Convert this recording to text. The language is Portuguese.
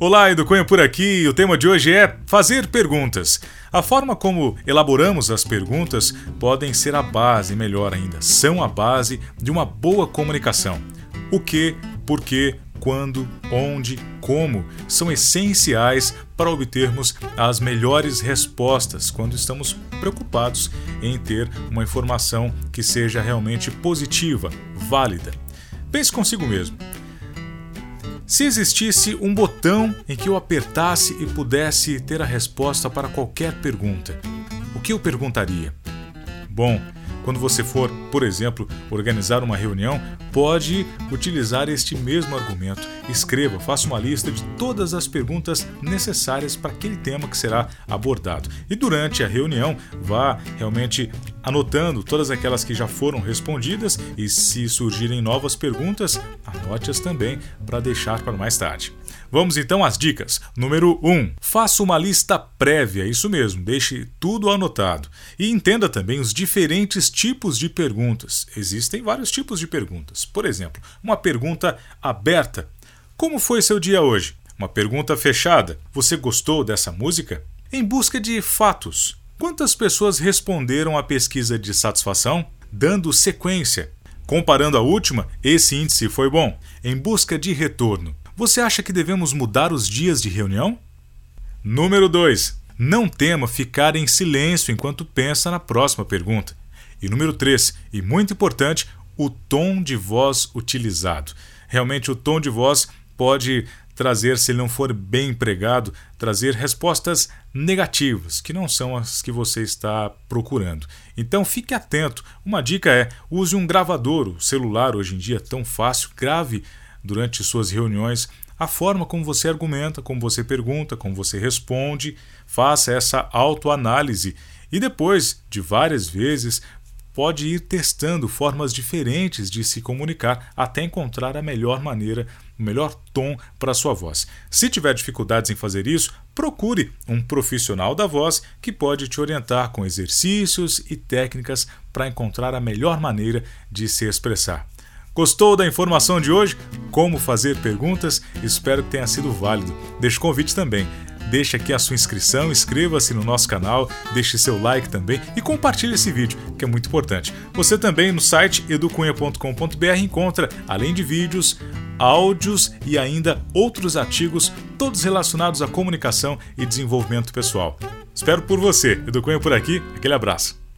Olá, Edu Cunha por aqui. O tema de hoje é fazer perguntas. A forma como elaboramos as perguntas podem ser a base, melhor ainda, são a base de uma boa comunicação. O que, por quê, quando, onde, como são essenciais para obtermos as melhores respostas quando estamos preocupados em ter uma informação que seja realmente positiva, válida. Pense consigo mesmo. Se existisse um botão em que eu apertasse e pudesse ter a resposta para qualquer pergunta, o que eu perguntaria? Bom, quando você for, por exemplo, organizar uma reunião, pode utilizar este mesmo argumento. Escreva, faça uma lista de todas as perguntas necessárias para aquele tema que será abordado. E durante a reunião, vá realmente anotando todas aquelas que já foram respondidas e se surgirem novas perguntas, anote-as também para deixar para mais tarde. Vamos então às dicas. Número 1. Um, faça uma lista prévia, isso mesmo, deixe tudo anotado. E entenda também os diferentes tipos de perguntas. Existem vários tipos de perguntas. Por exemplo, uma pergunta aberta: Como foi seu dia hoje? Uma pergunta fechada: Você gostou dessa música? Em busca de fatos. Quantas pessoas responderam à pesquisa de satisfação? Dando sequência. Comparando a última, esse índice foi bom. Em busca de retorno. Você acha que devemos mudar os dias de reunião? Número 2. Não tema ficar em silêncio enquanto pensa na próxima pergunta. E número 3, e muito importante, o tom de voz utilizado. Realmente, o tom de voz pode trazer, se ele não for bem empregado, trazer respostas negativas, que não são as que você está procurando. Então fique atento. Uma dica é: use um gravador. O celular hoje em dia é tão fácil, grave durante suas reuniões a forma como você argumenta, como você pergunta, como você responde, faça essa autoanálise e depois de várias vezes pode ir testando formas diferentes de se comunicar até encontrar a melhor maneira, o melhor tom para sua voz. Se tiver dificuldades em fazer isso, procure um profissional da voz que pode te orientar com exercícios e técnicas para encontrar a melhor maneira de se expressar. Gostou da informação de hoje? Como fazer perguntas? Espero que tenha sido válido. Deixe o convite também. Deixe aqui a sua inscrição, inscreva-se no nosso canal, deixe seu like também e compartilhe esse vídeo, que é muito importante. Você também no site educunha.com.br encontra, além de vídeos, áudios e ainda outros artigos, todos relacionados à comunicação e desenvolvimento pessoal. Espero por você. Educunha por aqui. Aquele abraço.